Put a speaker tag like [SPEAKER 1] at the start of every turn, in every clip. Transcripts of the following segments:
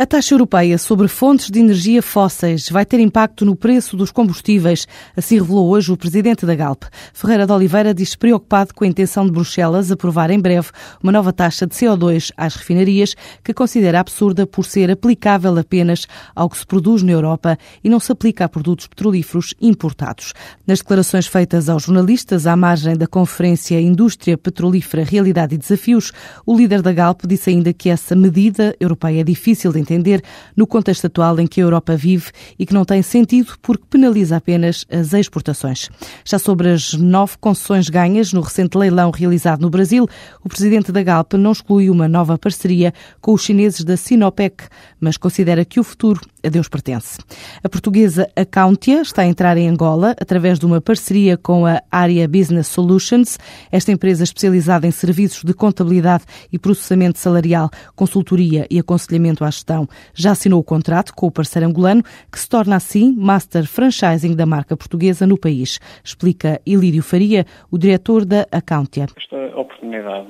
[SPEAKER 1] A taxa europeia sobre fontes de energia fósseis vai ter impacto no preço dos combustíveis, assim revelou hoje o presidente da Galp. Ferreira de Oliveira diz preocupado com a intenção de Bruxelas aprovar em breve uma nova taxa de CO2 às refinarias, que considera absurda por ser aplicável apenas ao que se produz na Europa e não se aplica a produtos petrolíferos importados. Nas declarações feitas aos jornalistas à margem da conferência Indústria Petrolífera, Realidade e Desafios, o líder da Galp disse ainda que essa medida europeia é difícil de entender no contexto atual em que a Europa vive e que não tem sentido porque penaliza apenas as exportações. Já sobre as nove concessões ganhas no recente leilão realizado no Brasil, o presidente da Galp não exclui uma nova parceria com os chineses da Sinopec, mas considera que o futuro a Deus pertence. A portuguesa Accountia está a entrar em Angola através de uma parceria com a Área Business Solutions. Esta empresa especializada em serviços de contabilidade e processamento salarial, consultoria e aconselhamento à gestão já assinou o contrato com o parceiro angolano, que se torna assim master franchising da marca portuguesa no país. Explica Ilírio Faria, o diretor da Accountia.
[SPEAKER 2] Esta oportunidade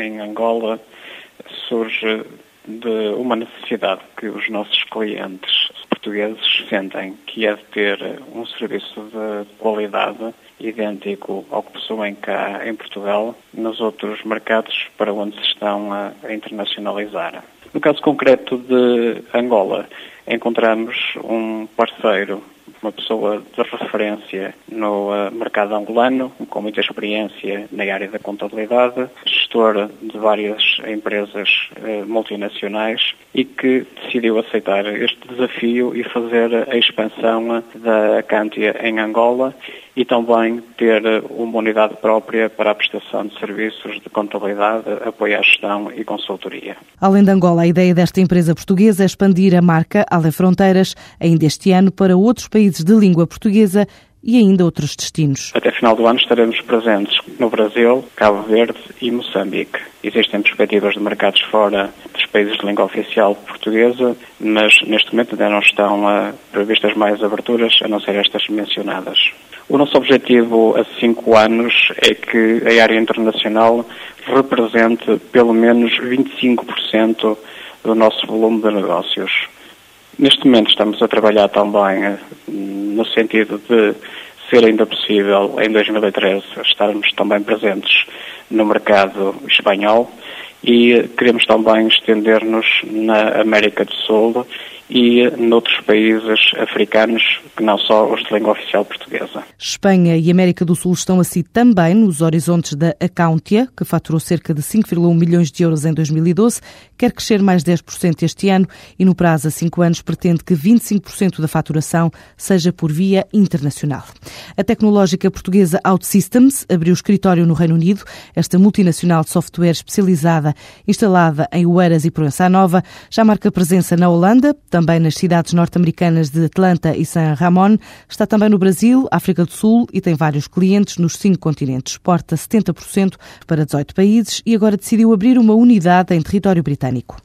[SPEAKER 2] em Angola surge de uma necessidade que os nossos clientes portugueses sentem, que é de ter um serviço de qualidade idêntico ao que possuem cá em Portugal, nos outros mercados para onde se estão a internacionalizar. No caso concreto de Angola, encontramos um parceiro uma pessoa de referência no uh, mercado angolano, com muita experiência na área da contabilidade, gestor de várias empresas uh, multinacionais e que decidiu aceitar este desafio e fazer a expansão da Acantia em Angola e também ter uma unidade própria para a prestação de serviços de contabilidade, apoio à gestão e consultoria.
[SPEAKER 1] Além de Angola, a ideia desta empresa portuguesa é expandir a marca além fronteiras ainda este ano para outros países de língua portuguesa e ainda outros destinos.
[SPEAKER 2] Até final do ano estaremos presentes no Brasil, Cabo Verde e Moçambique. Existem perspectivas de mercados fora dos países de língua oficial portuguesa, mas neste momento ainda não estão uh, previstas mais aberturas, a não ser estas mencionadas. O nosso objetivo a cinco anos é que a área internacional represente pelo menos 25% do nosso volume de negócios. Neste momento estamos a trabalhar também eh, no sentido de ser ainda possível em 2013 estarmos também presentes no mercado espanhol e queremos também estender-nos na América do Sul e noutros países africanos, que não só os de língua oficial portuguesa.
[SPEAKER 1] Espanha e América do Sul estão assim também nos horizontes da Accountia, que faturou cerca de 5,1 milhões de euros em 2012, quer crescer mais 10% este ano e no prazo a cinco anos pretende que 25% da faturação seja por via internacional. A tecnológica portuguesa OutSystems abriu escritório no Reino Unido. Esta multinacional de software especializada, instalada em Oeiras e Proença Nova, já marca presença na Holanda, também nas cidades norte-americanas de Atlanta e San Ramon. Está também no Brasil, África do Sul e tem vários clientes nos cinco continentes. Exporta 70% para 18 países e agora decidiu abrir uma unidade em território britânico.